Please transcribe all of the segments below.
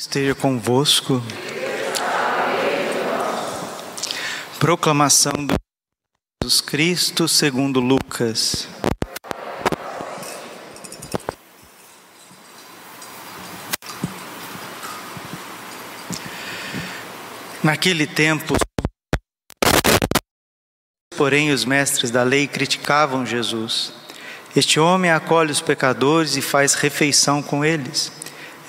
esteja convosco. Proclamação do Jesus Cristo segundo Lucas. Naquele tempo, porém, os mestres da lei criticavam Jesus. Este homem acolhe os pecadores e faz refeição com eles.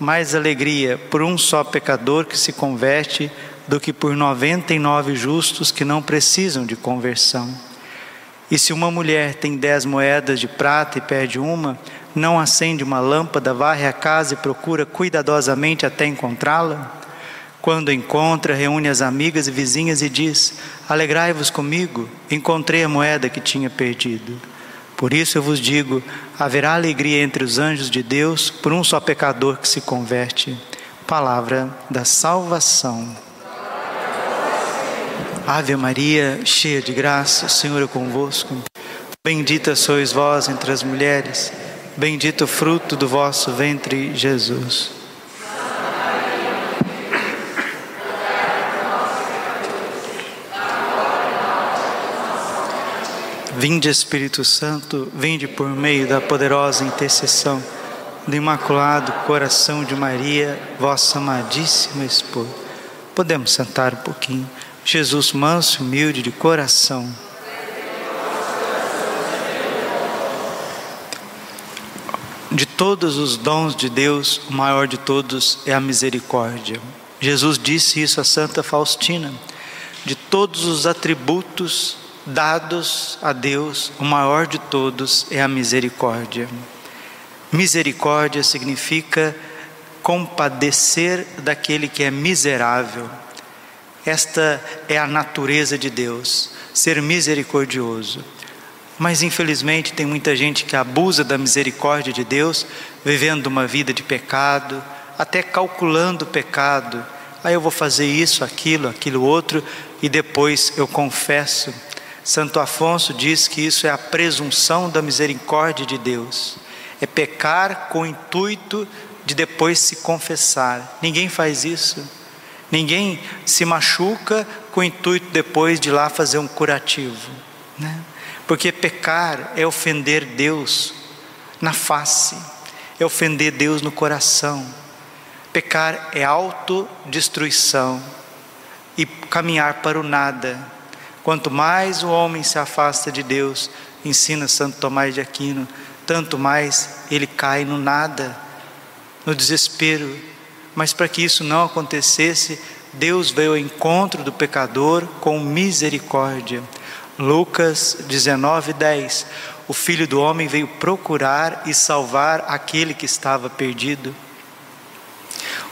mais alegria por um só pecador que se converte do que por noventa e nove justos que não precisam de conversão. E se uma mulher tem dez moedas de prata e perde uma, não acende uma lâmpada, varre a casa e procura cuidadosamente até encontrá-la? Quando encontra, reúne as amigas e vizinhas e diz: Alegrai-vos comigo, encontrei a moeda que tinha perdido. Por isso eu vos digo: haverá alegria entre os anjos de Deus por um só pecador que se converte. Palavra da salvação. Ave Maria, cheia de graça, o Senhor é convosco. Bendita sois vós entre as mulheres, bendito o fruto do vosso ventre, Jesus. Vinde Espírito Santo, vinde por meio da poderosa intercessão do Imaculado Coração de Maria, vossa amadíssima esposa. Podemos sentar um pouquinho. Jesus manso, humilde de coração. De todos os dons de Deus, o maior de todos é a misericórdia. Jesus disse isso a Santa Faustina. De todos os atributos dados a Deus, o maior de todos é a misericórdia. Misericórdia significa compadecer daquele que é miserável. Esta é a natureza de Deus, ser misericordioso. Mas infelizmente tem muita gente que abusa da misericórdia de Deus, vivendo uma vida de pecado, até calculando o pecado. Aí ah, eu vou fazer isso, aquilo, aquilo outro, e depois eu confesso Santo Afonso diz que isso é a presunção da misericórdia de Deus. É pecar com o intuito de depois se confessar. Ninguém faz isso. Ninguém se machuca com o intuito depois de lá fazer um curativo. Né? Porque pecar é ofender Deus na face, é ofender Deus no coração. Pecar é autodestruição e caminhar para o nada Quanto mais o homem se afasta de Deus, ensina Santo Tomás de Aquino, tanto mais ele cai no nada, no desespero. Mas para que isso não acontecesse, Deus veio ao encontro do pecador com misericórdia. Lucas 19, 10. O Filho do Homem veio procurar e salvar aquele que estava perdido.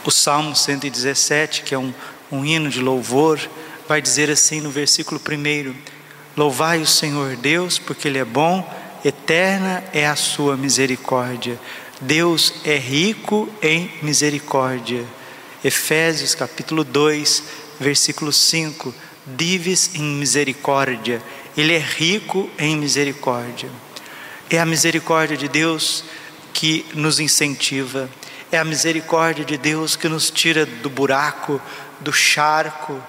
O Salmo 117, que é um, um hino de louvor, vai dizer assim no versículo 1: Louvai o Senhor Deus, porque Ele é bom, eterna é a sua misericórdia. Deus é rico em misericórdia. Efésios capítulo 2, versículo 5: Dives em misericórdia, Ele é rico em misericórdia. É a misericórdia de Deus que nos incentiva, é a misericórdia de Deus que nos tira do buraco, do charco,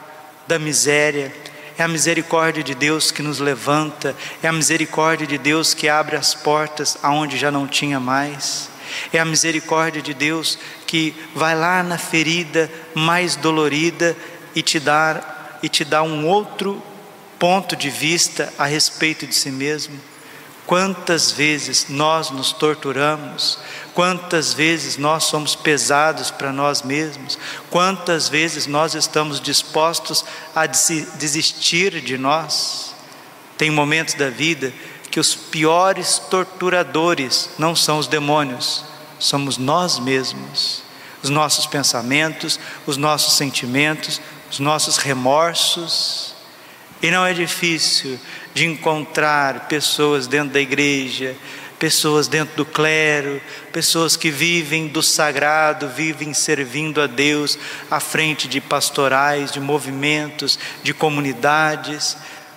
da miséria, é a misericórdia de Deus que nos levanta, é a misericórdia de Deus que abre as portas aonde já não tinha mais, é a misericórdia de Deus que vai lá na ferida mais dolorida e te dá e te dá um outro ponto de vista a respeito de si mesmo. Quantas vezes nós nos torturamos, quantas vezes nós somos pesados para nós mesmos, quantas vezes nós estamos dispostos a desistir de nós. Tem momentos da vida que os piores torturadores não são os demônios, somos nós mesmos. os nossos pensamentos, os nossos sentimentos, os nossos remorsos. E não é difícil de encontrar pessoas dentro da igreja, pessoas dentro do clero, pessoas que vivem do sagrado, vivem servindo a Deus à frente de pastorais, de movimentos, de comunidades,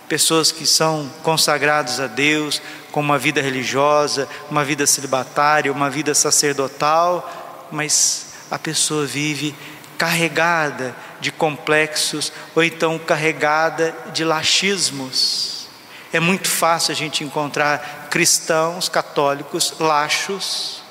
pessoas que são consagrados a Deus com uma vida religiosa, uma vida celibatária, uma vida sacerdotal, mas a pessoa vive carregada de complexos ou então carregada de laxismos. É muito fácil a gente encontrar cristãos católicos laxos,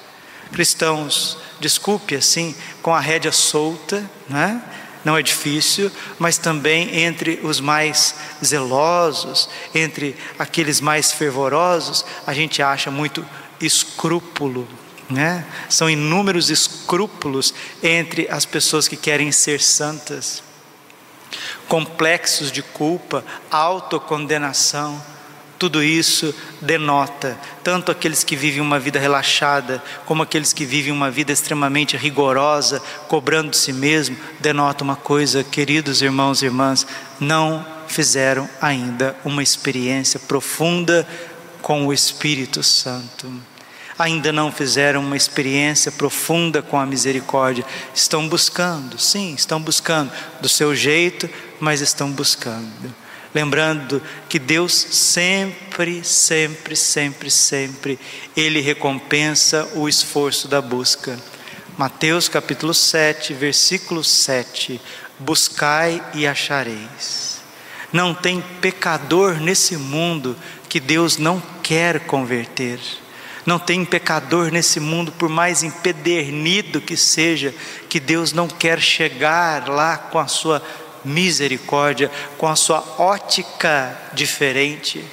cristãos, desculpe assim, com a rédea solta, né? não é difícil, mas também entre os mais zelosos, entre aqueles mais fervorosos, a gente acha muito escrúpulo, né? São inúmeros escrúpulos entre as pessoas que querem ser santas, complexos de culpa, autocondenação. Tudo isso denota tanto aqueles que vivem uma vida relaxada, como aqueles que vivem uma vida extremamente rigorosa, cobrando de si mesmo, denota uma coisa, queridos irmãos e irmãs, não fizeram ainda uma experiência profunda com o Espírito Santo ainda não fizeram uma experiência profunda com a misericórdia, estão buscando, sim, estão buscando, do seu jeito, mas estão buscando. Lembrando que Deus sempre, sempre, sempre, sempre, Ele recompensa o esforço da busca. Mateus capítulo 7, versículo 7: Buscai e achareis. Não tem pecador nesse mundo que Deus não quer converter. Não tem pecador nesse mundo, por mais empedernido que seja, que Deus não quer chegar lá com a sua misericórdia, com a sua ótica diferente.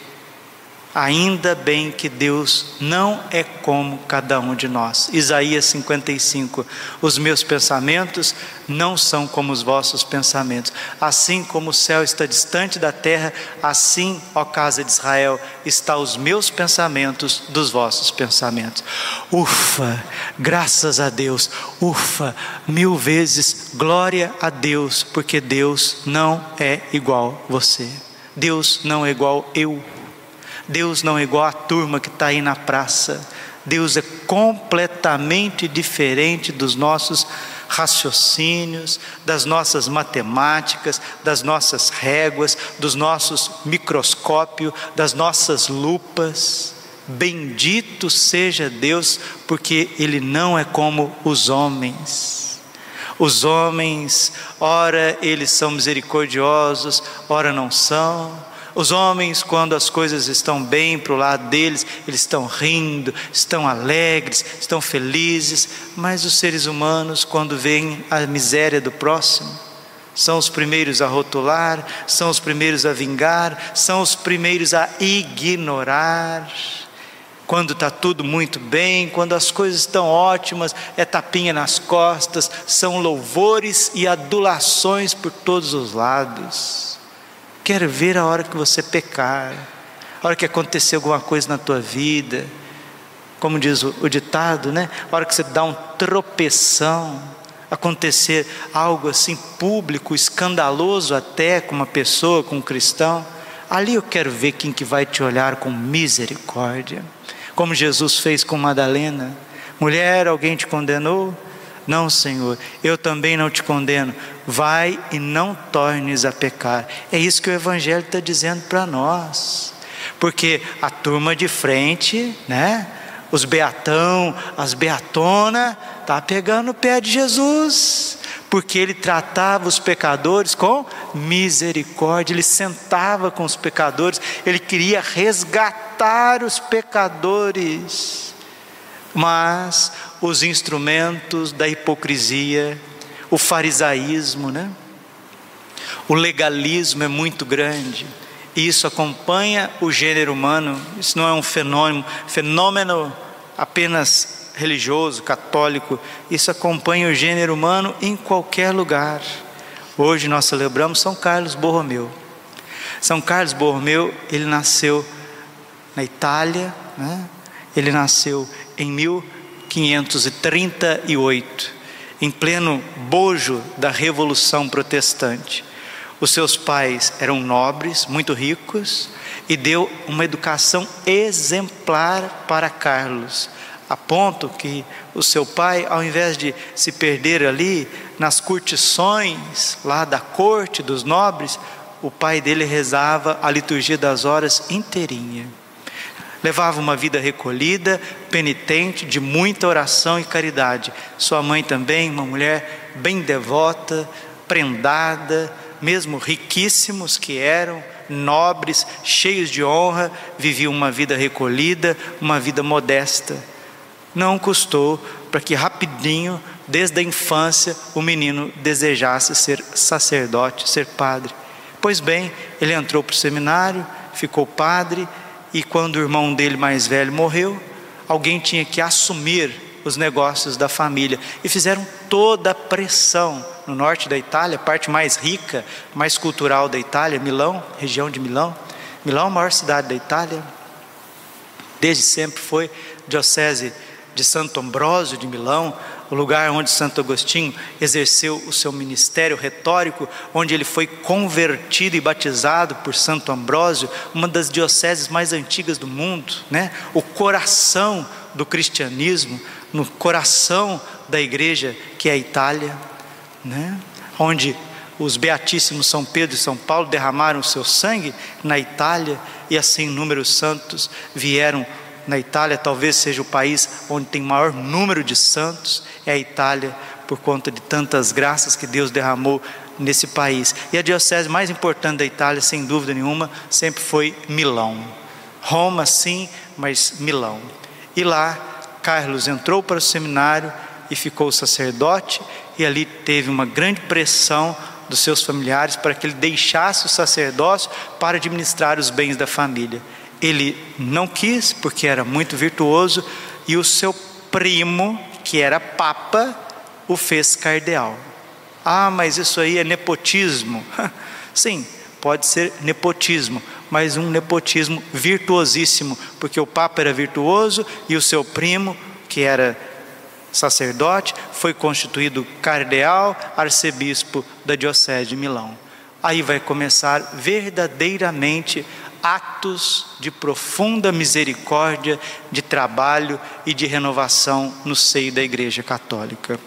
Ainda bem que Deus não é como cada um de nós. Isaías 55. Os meus pensamentos não são como os vossos pensamentos. Assim como o céu está distante da terra, assim, ó casa de Israel, está os meus pensamentos dos vossos pensamentos. Ufa, graças a Deus. Ufa, mil vezes glória a Deus, porque Deus não é igual você. Deus não é igual eu. Deus não é igual a turma que está aí na praça. Deus é completamente diferente dos nossos raciocínios, das nossas matemáticas, das nossas réguas, dos nossos microscópios, das nossas lupas. Bendito seja Deus, porque Ele não é como os homens. Os homens, ora eles são misericordiosos, ora não são os homens, quando as coisas estão bem para o lado deles, eles estão rindo, estão alegres, estão felizes, mas os seres humanos, quando veem a miséria do próximo, são os primeiros a rotular, são os primeiros a vingar, são os primeiros a ignorar. Quando está tudo muito bem, quando as coisas estão ótimas, é tapinha nas costas, são louvores e adulações por todos os lados quer ver a hora que você pecar, a hora que acontecer alguma coisa na tua vida, como diz o, o ditado, né? A hora que você dá um tropeção, acontecer algo assim público, escandaloso até com uma pessoa, com um cristão, ali eu quero ver quem que vai te olhar com misericórdia, como Jesus fez com Madalena. Mulher, alguém te condenou? Não, Senhor, eu também não te condeno. Vai e não tornes a pecar. É isso que o Evangelho está dizendo para nós. Porque a turma de frente, né? Os beatão, as beatona, tá pegando o pé de Jesus, porque ele tratava os pecadores com misericórdia, ele sentava com os pecadores, ele queria resgatar os pecadores. Mas os instrumentos da hipocrisia, o farisaísmo, né? O legalismo é muito grande. E isso acompanha o gênero humano. Isso não é um fenômeno, fenômeno apenas religioso, católico. Isso acompanha o gênero humano em qualquer lugar. Hoje nós celebramos São Carlos Borromeu. São Carlos Borromeu, ele nasceu na Itália, né? Ele nasceu em 1538. em pleno bojo da Revolução Protestante. Os seus pais eram nobres, muito ricos, e deu uma educação exemplar para Carlos, a ponto que o seu pai, ao invés de se perder ali nas curtições lá da corte dos nobres, o pai dele rezava a liturgia das horas inteirinha. Levava uma vida recolhida, penitente, de muita oração e caridade. Sua mãe também, uma mulher bem devota, prendada, mesmo riquíssimos que eram, nobres, cheios de honra, viviam uma vida recolhida, uma vida modesta. Não custou para que rapidinho, desde a infância, o menino desejasse ser sacerdote, ser padre. Pois bem, ele entrou para o seminário, ficou padre, e quando o irmão dele mais velho morreu, alguém tinha que assumir os negócios da família e fizeram toda a pressão no norte da Itália, parte mais rica, mais cultural da Itália, Milão, região de Milão. Milão é a maior cidade da Itália. Desde sempre foi diocese de Santo Ambrósio de Milão, o lugar onde Santo Agostinho exerceu o seu ministério retórico, onde ele foi convertido e batizado por Santo Ambrósio, uma das dioceses mais antigas do mundo, né? O coração do cristianismo, no coração da igreja que é a Itália, né? Onde os beatíssimos São Pedro e São Paulo derramaram o seu sangue na Itália e assim inúmeros santos vieram na Itália talvez seja o país onde tem maior número de santos, é a Itália, por conta de tantas graças que Deus derramou nesse país. E a diocese mais importante da Itália, sem dúvida nenhuma, sempre foi Milão. Roma, sim, mas Milão. E lá, Carlos entrou para o seminário e ficou sacerdote, e ali teve uma grande pressão dos seus familiares para que ele deixasse o sacerdócio para administrar os bens da família. Ele não quis, porque era muito virtuoso, e o seu primo, que era papa, o fez cardeal. Ah, mas isso aí é nepotismo. Sim, pode ser nepotismo, mas um nepotismo virtuosíssimo, porque o papa era virtuoso e o seu primo, que era sacerdote, foi constituído cardeal, arcebispo da diocese de Milão. Aí vai começar verdadeiramente atos de profunda misericórdia, de trabalho e de renovação no seio da Igreja Católica.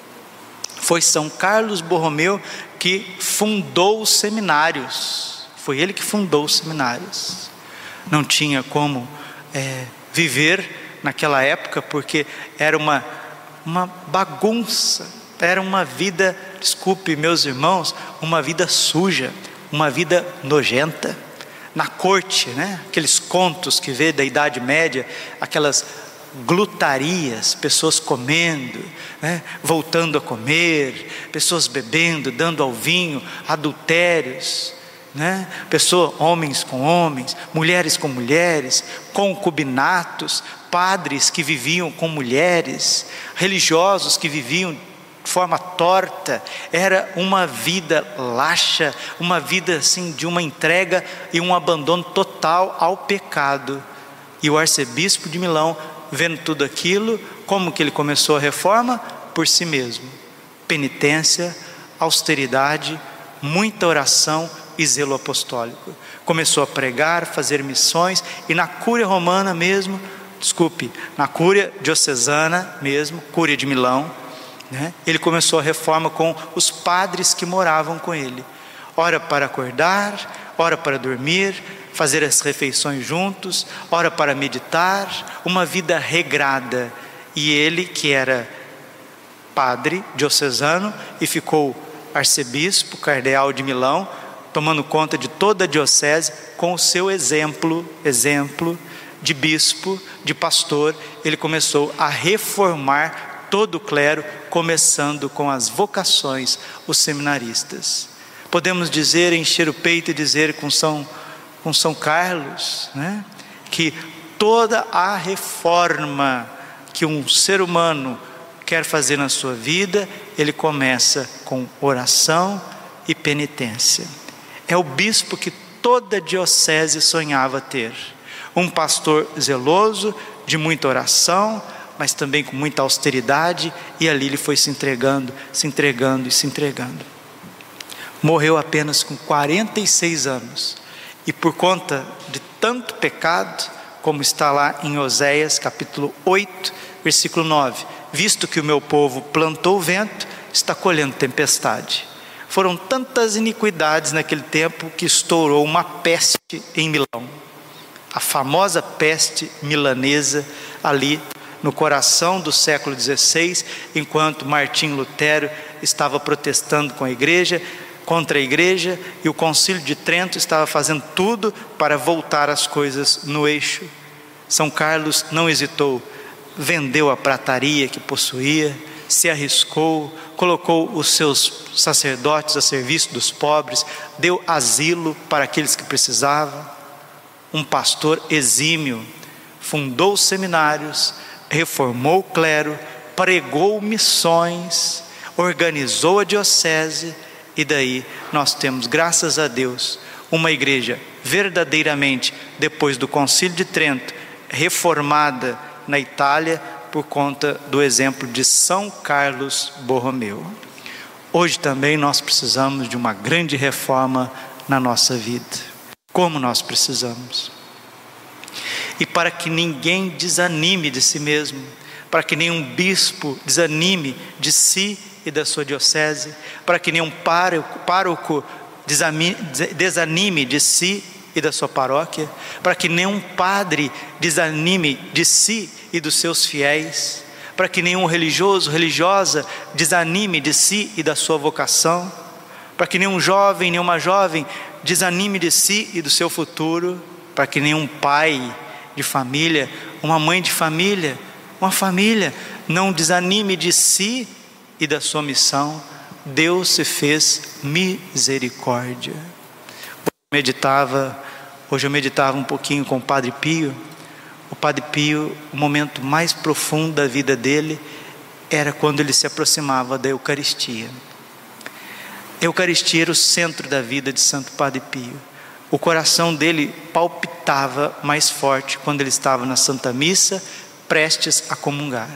Foi São Carlos Borromeu que fundou os seminários, foi ele que fundou os seminários. Não tinha como é, viver naquela época, porque era uma, uma bagunça, era uma vida, desculpe meus irmãos, uma vida suja, uma vida nojenta na corte, né? aqueles contos que vê da Idade Média, aquelas glutarias, pessoas comendo, né? voltando a comer, pessoas bebendo, dando ao vinho, adultérios, né? Pessoas, homens com homens, mulheres com mulheres, concubinatos, padres que viviam com mulheres, religiosos que viviam forma torta, era uma vida laxa, uma vida assim de uma entrega e um abandono total ao pecado. E o arcebispo de Milão, vendo tudo aquilo, como que ele começou a reforma? Por si mesmo. Penitência, austeridade, muita oração e zelo apostólico. Começou a pregar, fazer missões e na cúria romana mesmo, desculpe, na cúria diocesana mesmo, cúria de Milão, né? Ele começou a reforma com os padres que moravam com ele. Hora para acordar, hora para dormir, fazer as refeições juntos, hora para meditar, uma vida regrada. E ele, que era padre diocesano e ficou arcebispo, cardeal de Milão, tomando conta de toda a diocese com o seu exemplo, exemplo de bispo, de pastor, ele começou a reformar todo o clero, começando com as vocações, os seminaristas. Podemos dizer, encher o peito e dizer com São, com São Carlos, né, que toda a reforma que um ser humano quer fazer na sua vida, ele começa com oração e penitência. É o bispo que toda diocese sonhava ter. Um pastor zeloso, de muita oração, mas também com muita austeridade, e ali ele foi se entregando, se entregando e se entregando. Morreu apenas com 46 anos, e por conta de tanto pecado, como está lá em Oséias capítulo 8, versículo 9: Visto que o meu povo plantou vento, está colhendo tempestade. Foram tantas iniquidades naquele tempo que estourou uma peste em Milão. A famosa peste milanesa ali no coração do século XVI, enquanto Martim Lutero estava protestando com a igreja, contra a igreja, e o Concílio de Trento estava fazendo tudo para voltar as coisas no eixo. São Carlos não hesitou, vendeu a prataria que possuía, se arriscou, colocou os seus sacerdotes a serviço dos pobres, deu asilo para aqueles que precisavam. Um pastor exímio, fundou seminários, reformou o clero, pregou missões, organizou a diocese, e daí nós temos, graças a Deus, uma igreja verdadeiramente, depois do Concílio de Trento, reformada na Itália por conta do exemplo de São Carlos Borromeu. Hoje também nós precisamos de uma grande reforma na nossa vida. Como nós precisamos. E para que ninguém desanime de si mesmo, para que nenhum bispo desanime de si e da sua diocese, para que nenhum pároco, desanime de si e da sua paróquia, para que nenhum padre desanime de si e dos seus fiéis, para que nenhum religioso, religiosa desanime de si e da sua vocação, para que nenhum jovem, nenhuma jovem desanime de si e do seu futuro, para que nenhum pai de família, uma mãe de família, uma família não desanime de si e da sua missão. Deus se fez misericórdia meditava, hoje eu meditava um pouquinho com o Padre Pio. O Padre Pio, o momento mais profundo da vida dele era quando ele se aproximava da Eucaristia. A Eucaristia era o centro da vida de Santo Padre Pio. O coração dele palpitava mais forte quando ele estava na Santa Missa, prestes a comungar.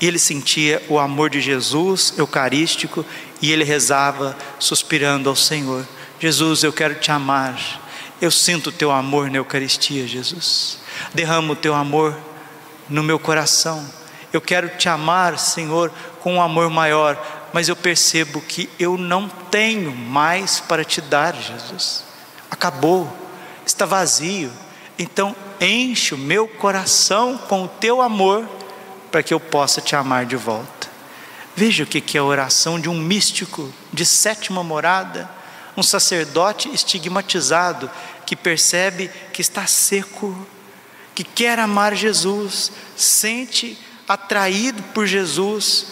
E ele sentia o amor de Jesus eucarístico e ele rezava, suspirando ao Senhor: Jesus, eu quero te amar. Eu sinto o teu amor na Eucaristia, Jesus. Derrama o teu amor no meu coração. Eu quero te amar, Senhor, com um amor maior, mas eu percebo que eu não tenho mais para te dar, Jesus. Acabou, está vazio. Então, enche o meu coração com o teu amor, para que eu possa te amar de volta. Veja o que é a oração de um místico de sétima morada um sacerdote estigmatizado que percebe que está seco, que quer amar Jesus, sente atraído por Jesus,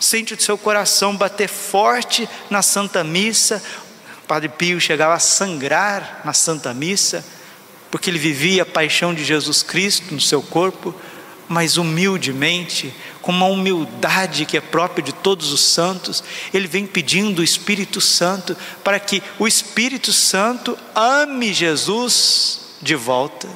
sente o seu coração bater forte na Santa Missa. Padre Pio chegava a sangrar na Santa Missa, porque ele vivia a paixão de Jesus Cristo no seu corpo, mas humildemente com uma humildade que é própria de todos os santos, ele vem pedindo o Espírito Santo para que o Espírito Santo ame Jesus de volta.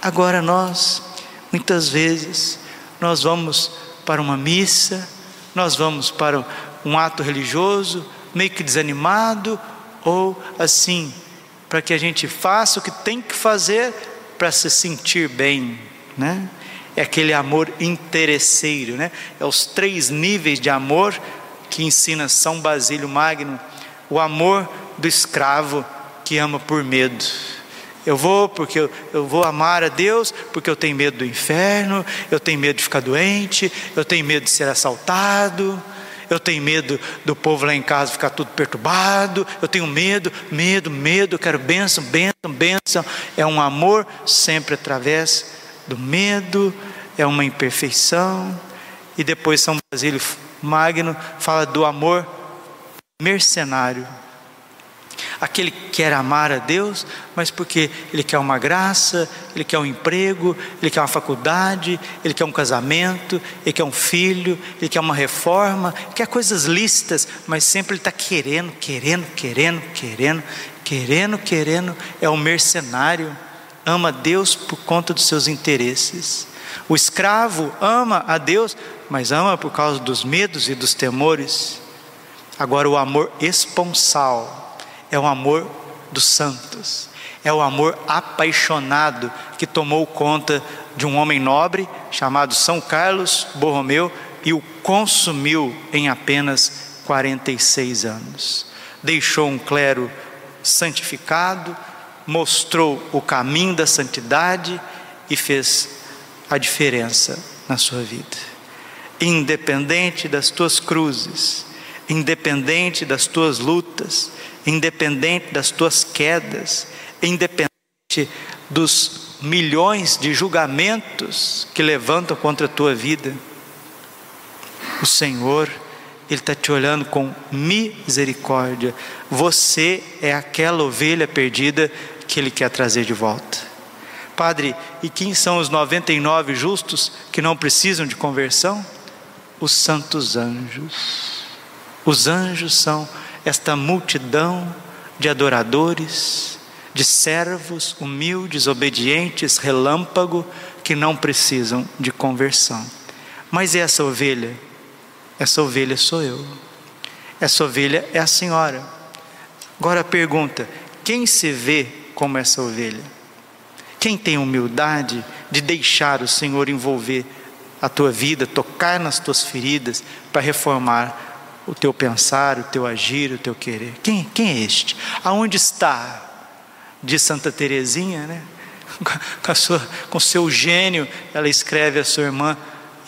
Agora nós, muitas vezes, nós vamos para uma missa, nós vamos para um ato religioso, meio que desanimado, ou assim, para que a gente faça o que tem que fazer para se sentir bem, né? é aquele amor interesseiro, né? É os três níveis de amor que ensina São Basílio Magno, o amor do escravo que ama por medo. Eu vou porque eu, eu, vou amar a Deus porque eu tenho medo do inferno, eu tenho medo de ficar doente, eu tenho medo de ser assaltado, eu tenho medo do povo lá em casa ficar tudo perturbado, eu tenho medo, medo, medo, eu quero bênção, bênção, bênção. É um amor sempre através do medo, é uma imperfeição. E depois São Basílio Magno fala do amor mercenário. Aquele que quer amar a Deus, mas porque ele quer uma graça, ele quer um emprego, ele quer uma faculdade, ele quer um casamento, ele quer um filho, ele quer uma reforma, quer coisas lícitas, mas sempre ele está querendo, querendo, querendo, querendo, querendo, querendo, é um mercenário ama Deus por conta dos seus interesses. O escravo ama a Deus, mas ama por causa dos medos e dos temores. Agora, o amor esponsal é o amor dos santos, é o amor apaixonado que tomou conta de um homem nobre chamado São Carlos Borromeu e o consumiu em apenas 46 anos. Deixou um clero santificado, mostrou o caminho da santidade e fez a diferença na sua vida. Independente das tuas cruzes, independente das tuas lutas, independente das tuas quedas, independente dos milhões de julgamentos que levantam contra a tua vida, o Senhor, Ele está te olhando com misericórdia. Você é aquela ovelha perdida que Ele quer trazer de volta. Padre, e quem são os 99 justos que não precisam de conversão? Os santos anjos. Os anjos são esta multidão de adoradores, de servos humildes, obedientes, relâmpago, que não precisam de conversão. Mas essa ovelha, essa ovelha sou eu. Essa ovelha é a senhora. Agora a pergunta: quem se vê como essa ovelha? Quem tem humildade de deixar o Senhor envolver a tua vida, tocar nas tuas feridas para reformar o teu pensar, o teu agir, o teu querer. Quem, quem é este? Aonde está? De Santa Teresinha, né? Com, sua, com seu gênio, ela escreve a sua irmã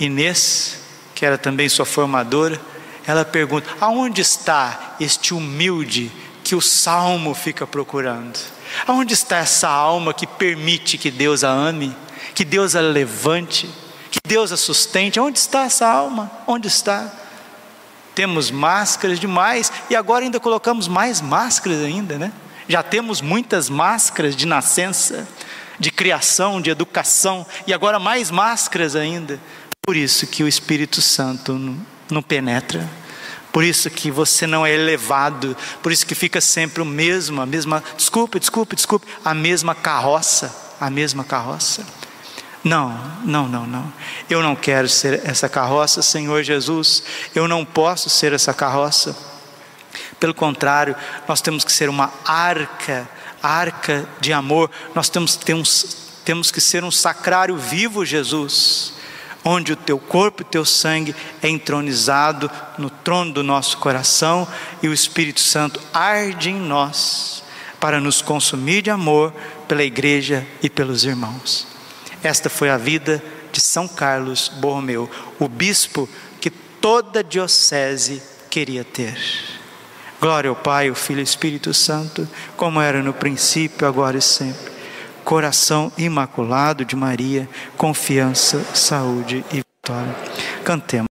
Inês, que era também sua formadora. Ela pergunta: aonde está este humilde que o salmo fica procurando? Aonde está essa alma que permite que Deus a ame, que Deus a levante, que Deus a sustente? Onde está essa alma? Onde está? Temos máscaras demais e agora ainda colocamos mais máscaras ainda, né? Já temos muitas máscaras de nascença, de criação, de educação e agora mais máscaras ainda. Por isso que o Espírito Santo não, penetra. Por isso que você não é elevado, por isso que fica sempre o mesmo, a mesma, desculpe, desculpe, desculpe, a mesma carroça, a mesma carroça. Não, não, não, não. Eu não quero ser essa carroça, Senhor Jesus. Eu não posso ser essa carroça. Pelo contrário, nós temos que ser uma arca, arca de amor. Nós temos, temos, temos que ser um sacrário vivo, Jesus, onde o teu corpo e o teu sangue é entronizado no trono do nosso coração e o Espírito Santo arde em nós para nos consumir de amor pela igreja e pelos irmãos. Esta foi a vida de São Carlos Borromeu, o bispo que toda diocese queria ter. Glória ao Pai, ao Filho e ao Espírito Santo, como era no princípio, agora e sempre. Coração imaculado de Maria, confiança, saúde e vitória. Cantemos.